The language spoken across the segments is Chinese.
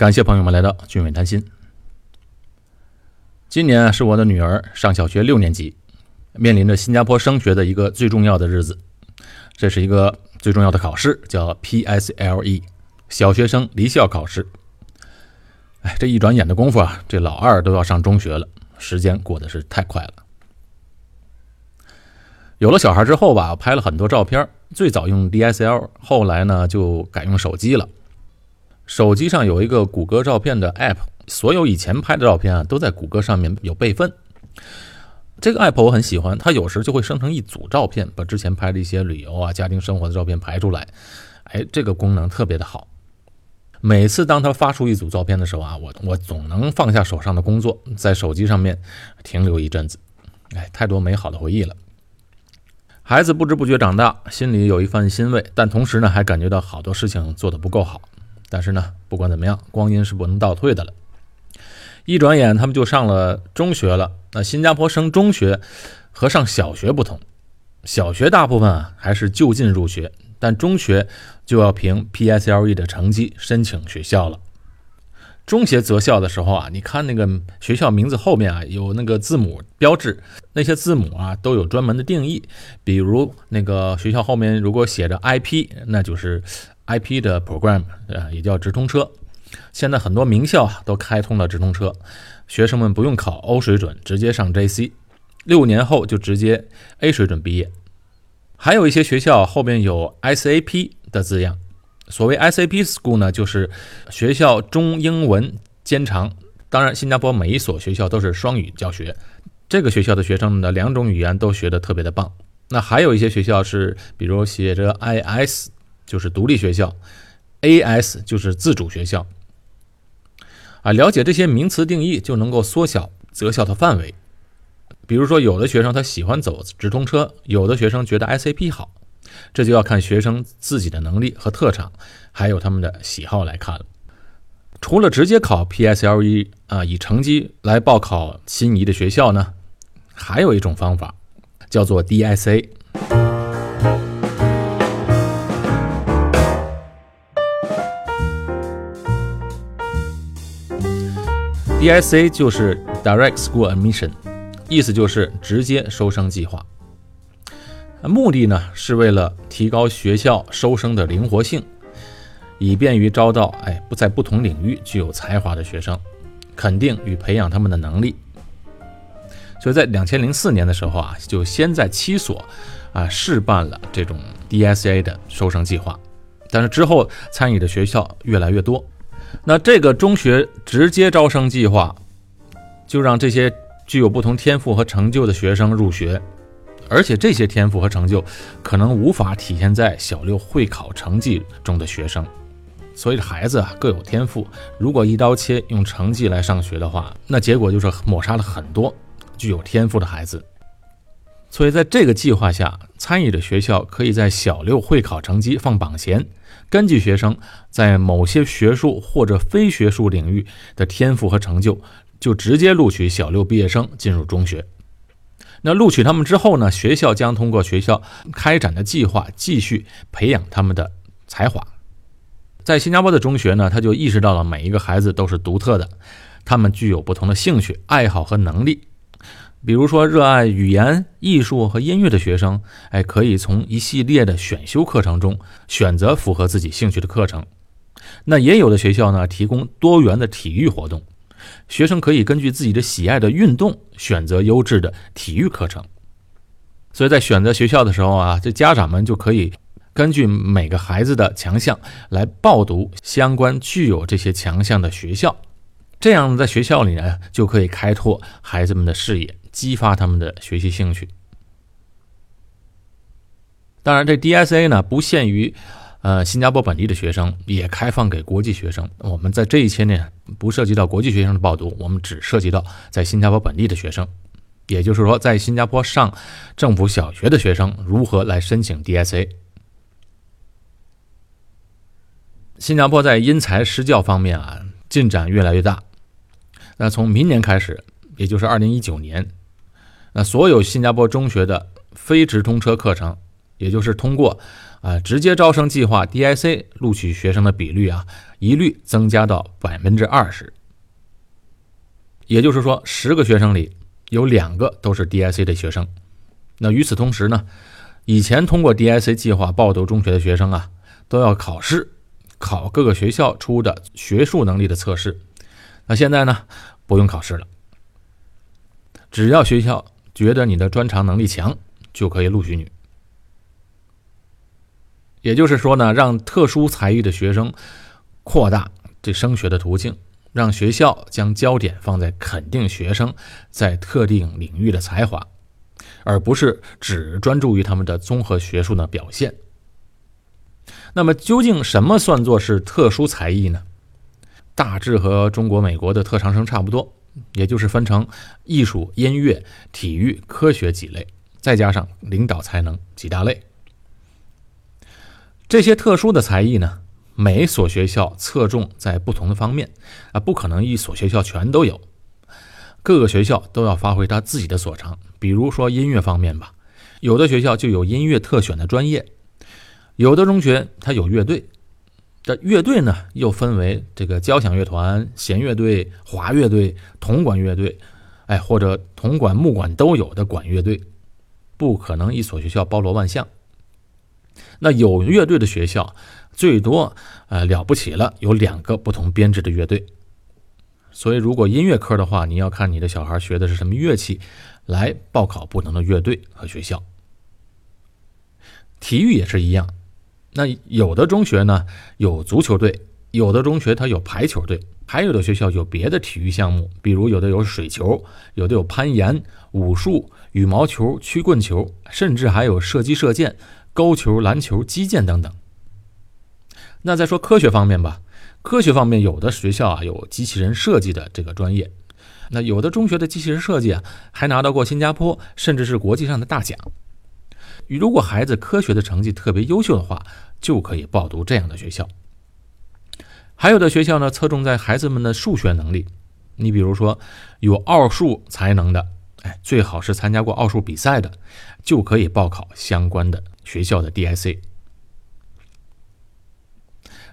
感谢朋友们来到俊伟谈心。今年是我的女儿上小学六年级，面临着新加坡升学的一个最重要的日子。这是一个最重要的考试，叫 PSLE，小学生离校考试。哎，这一转眼的功夫啊，这老二都要上中学了，时间过得是太快了。有了小孩之后吧，拍了很多照片，最早用 DSL，后来呢就改用手机了。手机上有一个谷歌照片的 App，所有以前拍的照片啊都在谷歌上面有备份。这个 App 我很喜欢，它有时就会生成一组照片，把之前拍的一些旅游啊、家庭生活的照片排出来。哎，这个功能特别的好。每次当它发出一组照片的时候啊，我我总能放下手上的工作，在手机上面停留一阵子。哎，太多美好的回忆了。孩子不知不觉长大，心里有一番欣慰，但同时呢，还感觉到好多事情做得不够好。但是呢，不管怎么样，光阴是不能倒退的了。一转眼，他们就上了中学了。那新加坡升中学和上小学不同，小学大部分啊还是就近入学，但中学就要凭 PSLE 的成绩申请学校了。中学择校的时候啊，你看那个学校名字后面啊有那个字母标志，那些字母啊都有专门的定义。比如那个学校后面如果写着 IP，那就是。IP 的 program 啊，也叫直通车。现在很多名校都开通了直通车，学生们不用考 O 水准，直接上 JC，六年后就直接 A 水准毕业。还有一些学校后边有 SAP 的字样，所谓 SAP school 呢，就是学校中英文兼长。当然，新加坡每一所学校都是双语教学，这个学校的学生们的，两种语言都学得特别的棒。那还有一些学校是，比如写着 IS。就是独立学校，A.S. 就是自主学校。啊，了解这些名词定义就能够缩小择校的范围。比如说，有的学生他喜欢走直通车，有的学生觉得 S.A.P. 好，这就要看学生自己的能力和特长，还有他们的喜好来看了。除了直接考 P.S.L.E. 啊，以成绩来报考心仪的学校呢，还有一种方法叫做 D.S.A. DSA 就是 Direct School Admission，意思就是直接收生计划。目的呢是为了提高学校收生的灵活性，以便于招到哎不在不同领域具有才华的学生，肯定与培养他们的能力。所以在两千零四年的时候啊，就先在七所啊试办了这种 DSA 的收生计划，但是之后参与的学校越来越多。那这个中学直接招生计划，就让这些具有不同天赋和成就的学生入学，而且这些天赋和成就可能无法体现在小六会考成绩中的学生。所以孩子啊各有天赋，如果一刀切用成绩来上学的话，那结果就是抹杀了很多具有天赋的孩子。所以在这个计划下，参与的学校可以在小六会考成绩放榜前。根据学生在某些学术或者非学术领域的天赋和成就，就直接录取小六毕业生进入中学。那录取他们之后呢？学校将通过学校开展的计划继续培养他们的才华。在新加坡的中学呢，他就意识到了每一个孩子都是独特的，他们具有不同的兴趣、爱好和能力。比如说，热爱语言、艺术和音乐的学生，哎，可以从一系列的选修课程中选择符合自己兴趣的课程。那也有的学校呢，提供多元的体育活动，学生可以根据自己的喜爱的运动选择优质的体育课程。所以在选择学校的时候啊，这家长们就可以根据每个孩子的强项来报读相关具有这些强项的学校，这样在学校里呢，就可以开拓孩子们的视野。激发他们的学习兴趣。当然，这 DSA 呢不限于呃新加坡本地的学生，也开放给国际学生。我们在这一期呢不涉及到国际学生的报读，我们只涉及到在新加坡本地的学生。也就是说，在新加坡上政府小学的学生如何来申请 DSA？新加坡在因材施教方面啊进展越来越大。那从明年开始，也就是二零一九年。那所有新加坡中学的非直通车课程，也就是通过啊直接招生计划 DIC 录取学生的比率啊，一律增加到百分之二十。也就是说，十个学生里有两个都是 DIC 的学生。那与此同时呢，以前通过 DIC 计划报读中学的学生啊，都要考试，考各个学校出的学术能力的测试。那现在呢，不用考试了，只要学校觉得你的专长能力强，就可以录取你。也就是说呢，让特殊才艺的学生扩大这升学的途径，让学校将焦点放在肯定学生在特定领域的才华，而不是只专注于他们的综合学术的表现。那么，究竟什么算作是特殊才艺呢？大致和中国、美国的特长生差不多，也就是分成艺术、音乐、体育、科学几类，再加上领导才能几大类。这些特殊的才艺呢，每所学校侧重在不同的方面啊，不可能一所学校全都有。各个学校都要发挥他自己的所长。比如说音乐方面吧，有的学校就有音乐特选的专业，有的中学它有乐队。这乐队呢，又分为这个交响乐团、弦乐队、华乐队、铜管乐队，哎，或者铜管、木管都有的管乐队，不可能一所学校包罗万象。那有乐队的学校，最多呃了不起了，有两个不同编制的乐队。所以，如果音乐科的话，你要看你的小孩学的是什么乐器，来报考不同的乐队和学校。体育也是一样。那有的中学呢有足球队，有的中学它有排球队，还有的学校有别的体育项目，比如有的有水球，有的有攀岩、武术、羽毛球、曲棍球，甚至还有射击、射箭、高球、篮球、击剑等等。那再说科学方面吧，科学方面有的学校啊有机器人设计的这个专业，那有的中学的机器人设计啊还拿到过新加坡甚至是国际上的大奖。如果孩子科学的成绩特别优秀的话，就可以报读这样的学校。还有的学校呢，侧重在孩子们的数学能力。你比如说，有奥数才能的，哎，最好是参加过奥数比赛的，就可以报考相关的学校的 DIC。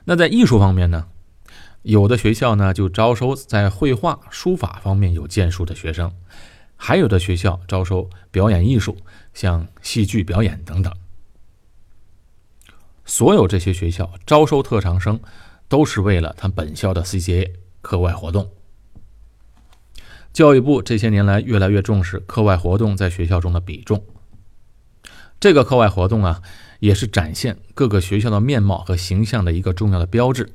那在艺术方面呢，有的学校呢就招收在绘画、书法方面有建树的学生。还有的学校招收表演艺术，像戏剧表演等等。所有这些学校招收特长生，都是为了他本校的 CCA 课外活动。教育部这些年来越来越重视课外活动在学校中的比重。这个课外活动啊，也是展现各个学校的面貌和形象的一个重要的标志。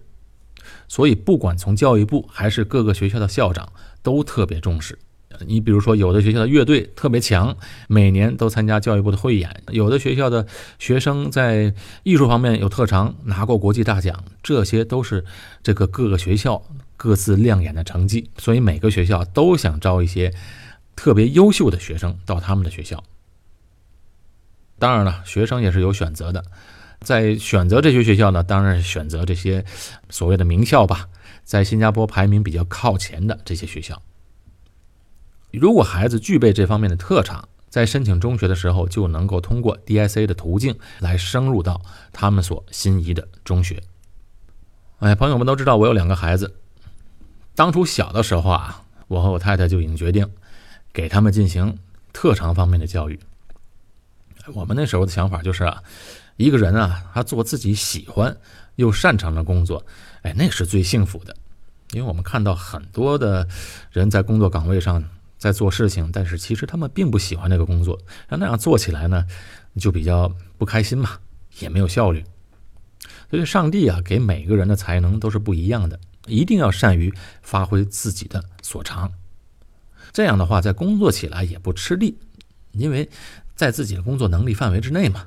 所以，不管从教育部还是各个学校的校长，都特别重视。你比如说，有的学校的乐队特别强，每年都参加教育部的汇演；有的学校的学生在艺术方面有特长，拿过国际大奖，这些都是这个各个学校各自亮眼的成绩。所以每个学校都想招一些特别优秀的学生到他们的学校。当然了，学生也是有选择的，在选择这些学校呢，当然是选择这些所谓的名校吧，在新加坡排名比较靠前的这些学校。如果孩子具备这方面的特长，在申请中学的时候就能够通过 DIC 的途径来升入到他们所心仪的中学。哎，朋友们都知道我有两个孩子，当初小的时候啊，我和我太太就已经决定给他们进行特长方面的教育。我们那时候的想法就是啊，一个人啊，他做自己喜欢又擅长的工作，哎，那是最幸福的，因为我们看到很多的人在工作岗位上。在做事情，但是其实他们并不喜欢那个工作，那那样做起来呢，就比较不开心嘛，也没有效率。所以，上帝啊，给每个人的才能都是不一样的，一定要善于发挥自己的所长。这样的话，在工作起来也不吃力，因为在自己的工作能力范围之内嘛，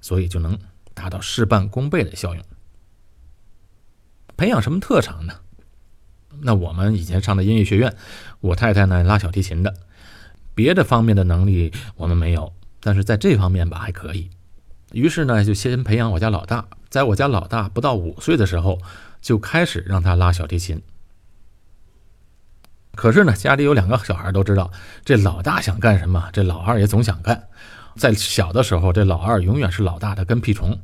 所以就能达到事半功倍的效用。培养什么特长呢？那我们以前上的音乐学院，我太太呢拉小提琴的，别的方面的能力我们没有，但是在这方面吧还可以。于是呢就先培养我家老大，在我家老大不到五岁的时候就开始让他拉小提琴。可是呢家里有两个小孩都知道，这老大想干什么，这老二也总想干。在小的时候，这老二永远是老大的跟屁虫。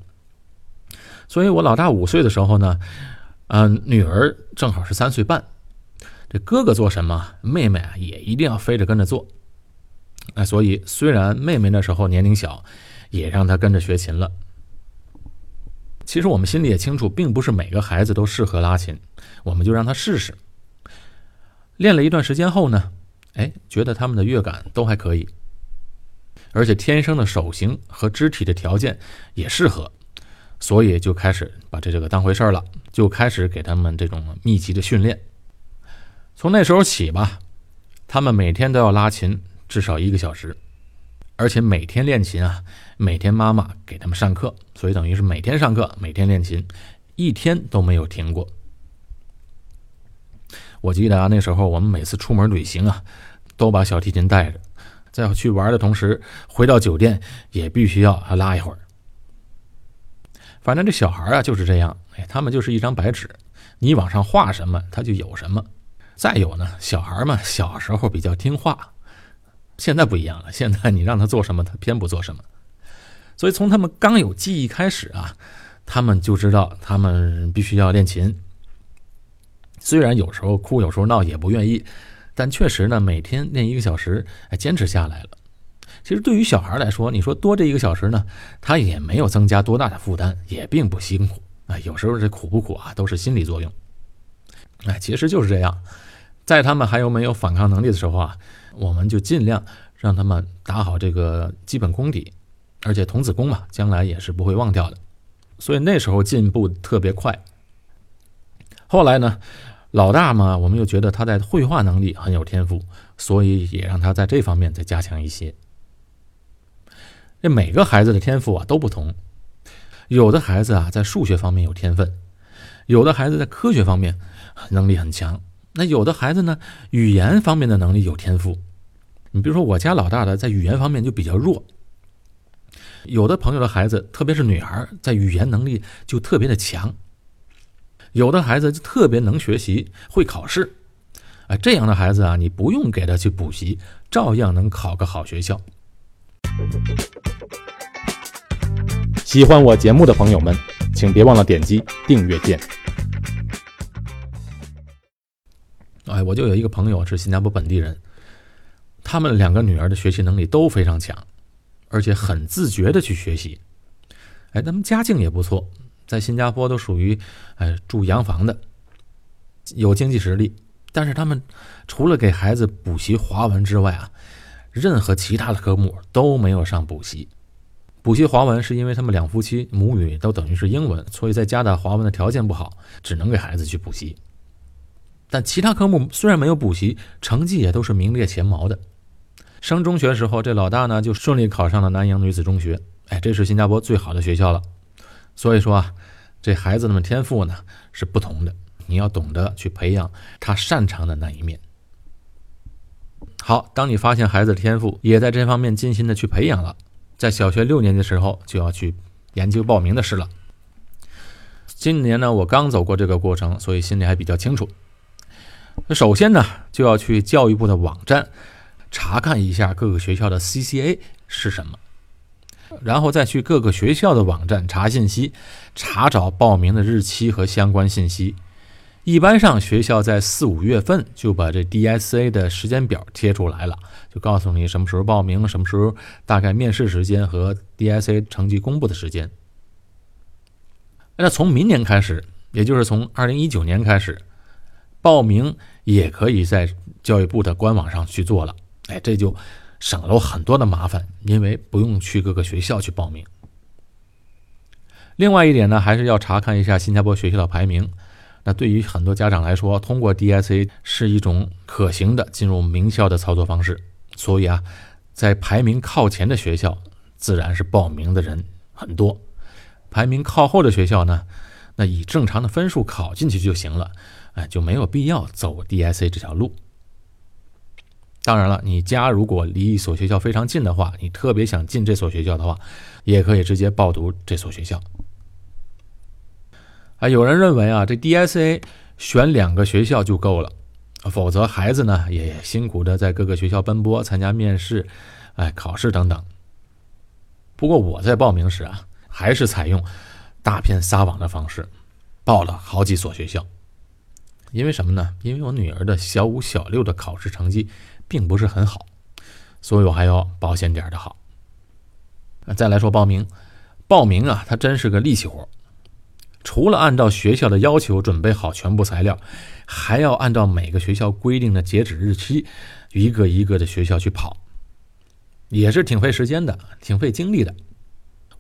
所以我老大五岁的时候呢，嗯，女儿正好是三岁半，这哥哥做什么，妹妹啊也一定要非着跟着做。哎，所以虽然妹妹那时候年龄小，也让她跟着学琴了。其实我们心里也清楚，并不是每个孩子都适合拉琴，我们就让他试试。练了一段时间后呢，哎，觉得他们的乐感都还可以，而且天生的手型和肢体的条件也适合，所以就开始把这这个当回事儿了，就开始给他们这种密集的训练。从那时候起吧，他们每天都要拉琴至少一个小时。而且每天练琴啊，每天妈妈给他们上课，所以等于是每天上课，每天练琴，一天都没有停过。我记得啊，那时候我们每次出门旅行啊，都把小提琴带着，在去玩的同时，回到酒店也必须要拉一会儿。反正这小孩啊就是这样，哎，他们就是一张白纸，你往上画什么，他就有什么。再有呢，小孩嘛，小时候比较听话。现在不一样了，现在你让他做什么，他偏不做什么。所以从他们刚有记忆开始啊，他们就知道他们必须要练琴。虽然有时候哭，有时候闹，也不愿意，但确实呢，每天练一个小时，哎，坚持下来了。其实对于小孩来说，你说多这一个小时呢，他也没有增加多大的负担，也并不辛苦啊。有时候这苦不苦啊，都是心理作用。哎，其实就是这样，在他们还有没有反抗能力的时候啊。我们就尽量让他们打好这个基本功底，而且童子功嘛，将来也是不会忘掉的。所以那时候进步特别快。后来呢，老大嘛，我们又觉得他在绘画能力很有天赋，所以也让他在这方面再加强一些。这每个孩子的天赋啊都不同，有的孩子啊在数学方面有天分，有的孩子在科学方面能力很强。那有的孩子呢，语言方面的能力有天赋，你比如说我家老大的在语言方面就比较弱。有的朋友的孩子，特别是女孩，在语言能力就特别的强。有的孩子就特别能学习，会考试，啊，这样的孩子啊，你不用给他去补习，照样能考个好学校。喜欢我节目的朋友们，请别忘了点击订阅键。哎，我就有一个朋友是新加坡本地人，他们两个女儿的学习能力都非常强，而且很自觉的去学习。哎，他们家境也不错，在新加坡都属于哎住洋房的，有经济实力。但是他们除了给孩子补习华文之外啊，任何其他的科目都没有上补习。补习华文是因为他们两夫妻母语都等于是英文，所以在家的华文的条件不好，只能给孩子去补习。但其他科目虽然没有补习，成绩也都是名列前茅的。升中学时候，这老大呢就顺利考上了南洋女子中学，哎，这是新加坡最好的学校了。所以说啊，这孩子们天赋呢是不同的，你要懂得去培养他擅长的那一面。好，当你发现孩子的天赋也在这方面精心的去培养了，在小学六年级的时候就要去研究报名的事了。今年呢，我刚走过这个过程，所以心里还比较清楚。那首先呢，就要去教育部的网站查看一下各个学校的 CCA 是什么，然后再去各个学校的网站查信息，查找报名的日期和相关信息。一般上，学校在四五月份就把这 DSA 的时间表贴出来了，就告诉你什么时候报名，什么时候大概面试时间和 DSA 成绩公布的时间。那从明年开始，也就是从二零一九年开始。报名也可以在教育部的官网上去做了，哎，这就省了很多的麻烦，因为不用去各个学校去报名。另外一点呢，还是要查看一下新加坡学校的排名。那对于很多家长来说，通过 DSA 是一种可行的进入名校的操作方式。所以啊，在排名靠前的学校，自然是报名的人很多；排名靠后的学校呢，那以正常的分数考进去就行了。哎，就没有必要走 DSA 这条路。当然了，你家如果离一所学校非常近的话，你特别想进这所学校的话，也可以直接报读这所学校。啊，有人认为啊，这 DSA 选两个学校就够了，否则孩子呢也辛苦的在各个学校奔波，参加面试、哎考试等等。不过我在报名时啊，还是采用大片撒网的方式，报了好几所学校。因为什么呢？因为我女儿的小五、小六的考试成绩并不是很好，所以我还要保险点的好。再来说报名，报名啊，它真是个力气活。除了按照学校的要求准备好全部材料，还要按照每个学校规定的截止日期，一个一个的学校去跑，也是挺费时间的，挺费精力的。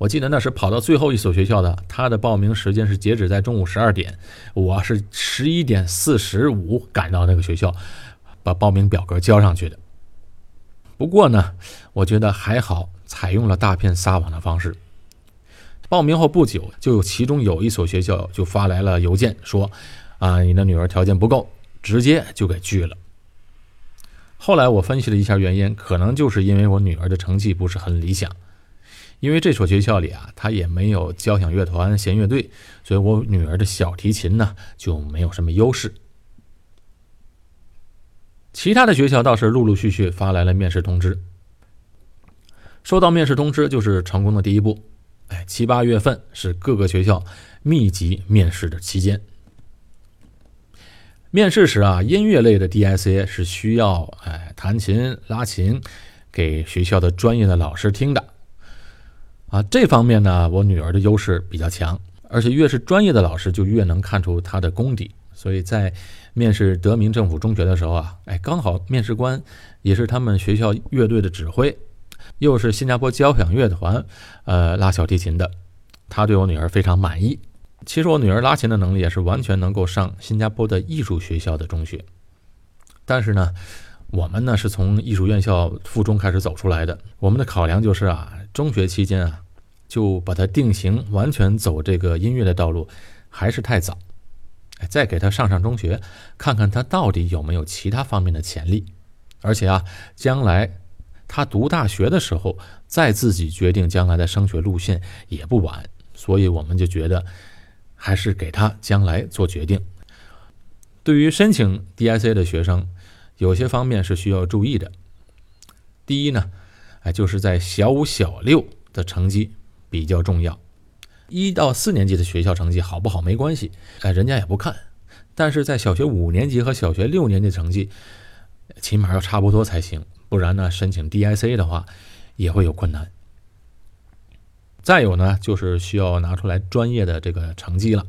我记得那时跑到最后一所学校的，他的报名时间是截止在中午十二点，我是十一点四十五赶到那个学校，把报名表格交上去的。不过呢，我觉得还好，采用了大片撒网的方式。报名后不久，就有其中有一所学校就发来了邮件，说：“啊，你的女儿条件不够，直接就给拒了。”后来我分析了一下原因，可能就是因为我女儿的成绩不是很理想。因为这所学校里啊，他也没有交响乐团、弦乐队，所以我女儿的小提琴呢就没有什么优势。其他的学校倒是陆陆续续发来了面试通知。收到面试通知就是成功的第一步。哎，七八月份是各个学校密集面试的期间。面试时啊，音乐类的 DSA 是需要哎弹琴、拉琴给学校的专业的老师听的。啊，这方面呢，我女儿的优势比较强，而且越是专业的老师，就越能看出她的功底。所以在面试德明政府中学的时候啊，哎，刚好面试官也是他们学校乐队的指挥。又是新加坡交响乐团，呃，拉小提琴的，他对我女儿非常满意。其实我女儿拉琴的能力也是完全能够上新加坡的艺术学校的中学。但是呢，我们呢是从艺术院校附中开始走出来的，我们的考量就是啊，中学期间啊，就把它定型，完全走这个音乐的道路，还是太早。再给他上上中学，看看他到底有没有其他方面的潜力。而且啊，将来。他读大学的时候，再自己决定将来的升学路线也不晚，所以我们就觉得，还是给他将来做决定。对于申请 DIC 的学生，有些方面是需要注意的。第一呢，哎，就是在小五、小六的成绩比较重要。一到四年级的学校成绩好不好没关系，哎，人家也不看。但是在小学五年级和小学六年级成绩，起码要差不多才行。不然呢，申请 DIC 的话也会有困难。再有呢，就是需要拿出来专业的这个成绩了。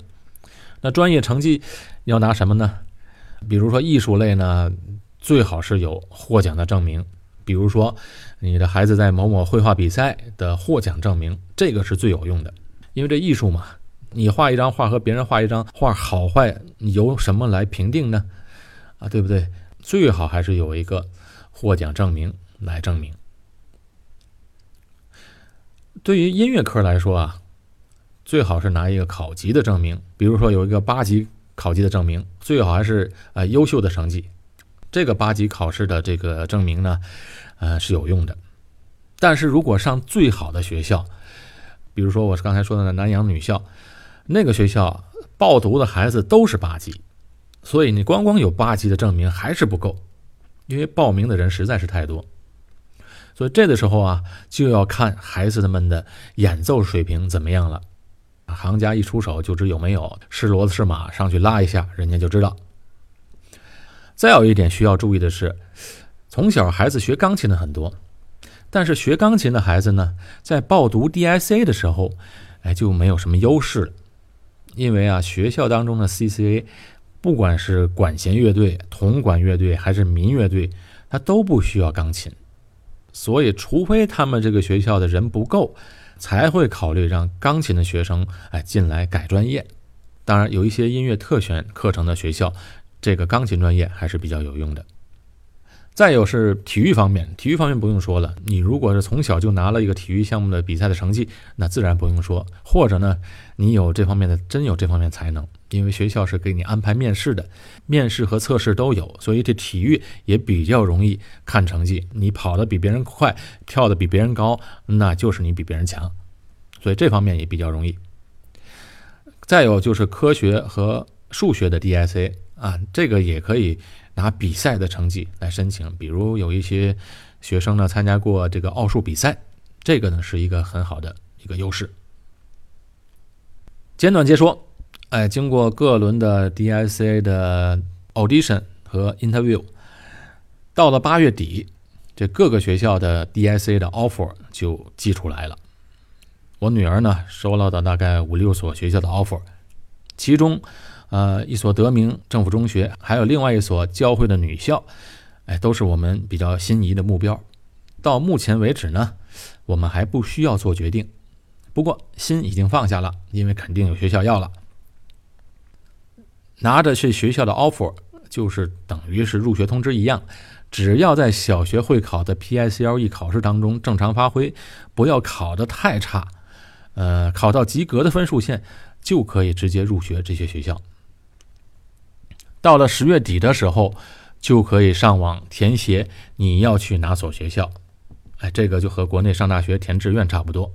那专业成绩要拿什么呢？比如说艺术类呢，最好是有获奖的证明。比如说你的孩子在某某绘画比赛的获奖证明，这个是最有用的。因为这艺术嘛，你画一张画和别人画一张画好坏，由什么来评定呢？啊，对不对？最好还是有一个。获奖证明来证明。对于音乐科来说啊，最好是拿一个考级的证明，比如说有一个八级考级的证明，最好还是呃优秀的成绩。这个八级考试的这个证明呢，呃是有用的。但是如果上最好的学校，比如说我刚才说的南洋女校，那个学校报读的孩子都是八级，所以你光光有八级的证明还是不够。因为报名的人实在是太多，所以这个时候啊，就要看孩子们的演奏水平怎么样了。行家一出手就知有没有，是骡子是马，上去拉一下，人家就知道。再有一点需要注意的是，从小孩子学钢琴的很多，但是学钢琴的孩子呢，在报读 DIC 的时候，哎，就没有什么优势了，因为啊，学校当中的 CCA。不管是管弦乐队、铜管乐队还是民乐队，它都不需要钢琴，所以除非他们这个学校的人不够，才会考虑让钢琴的学生哎进来改专业。当然，有一些音乐特选课程的学校，这个钢琴专业还是比较有用的。再有是体育方面，体育方面不用说了，你如果是从小就拿了一个体育项目的比赛的成绩，那自然不用说。或者呢，你有这方面的真有这方面才能，因为学校是给你安排面试的，面试和测试都有，所以这体育也比较容易看成绩。你跑得比别人快，跳得比别人高，那就是你比别人强，所以这方面也比较容易。再有就是科学和数学的 DSA 啊，这个也可以。拿比赛的成绩来申请，比如有一些学生呢参加过这个奥数比赛，这个呢是一个很好的一个优势。简短接说，哎，经过各轮的 DSA 的 audition 和 interview，到了八月底，这各个学校的 DSA 的 offer 就寄出来了。我女儿呢收到的大概五六所学校的 offer，其中，呃，一所德明政府中学，还有另外一所教会的女校，哎，都是我们比较心仪的目标。到目前为止呢，我们还不需要做决定。不过心已经放下了，因为肯定有学校要了。拿着去学校的 offer，就是等于是入学通知一样，只要在小学会考的 PSLE 考试当中正常发挥，不要考得太差，呃，考到及格的分数线，就可以直接入学这些学校。到了十月底的时候，就可以上网填写你要去哪所学校。哎，这个就和国内上大学填志愿差不多。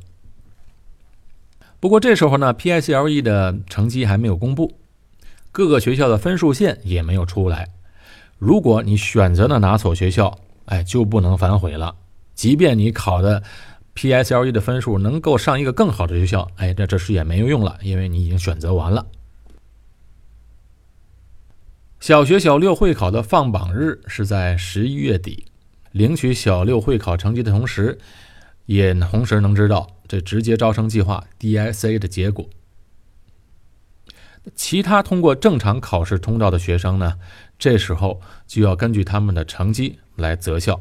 不过这时候呢，PSLE 的成绩还没有公布，各个学校的分数线也没有出来。如果你选择了哪所学校，哎，就不能反悔了。即便你考的 PSLE 的分数能够上一个更好的学校，哎，这这时也没有用了，因为你已经选择完了。小学小六会考的放榜日是在十一月底，领取小六会考成绩的同时，也同时能知道。这直接招生计划 DSA 的结果，其他通过正常考试通道的学生呢，这时候就要根据他们的成绩来择校。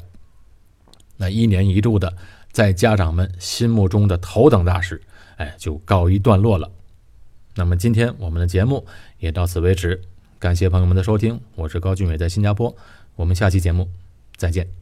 那一年一度的在家长们心目中的头等大事，哎，就告一段落了。那么今天我们的节目也到此为止，感谢朋友们的收听，我是高俊伟，在新加坡，我们下期节目再见。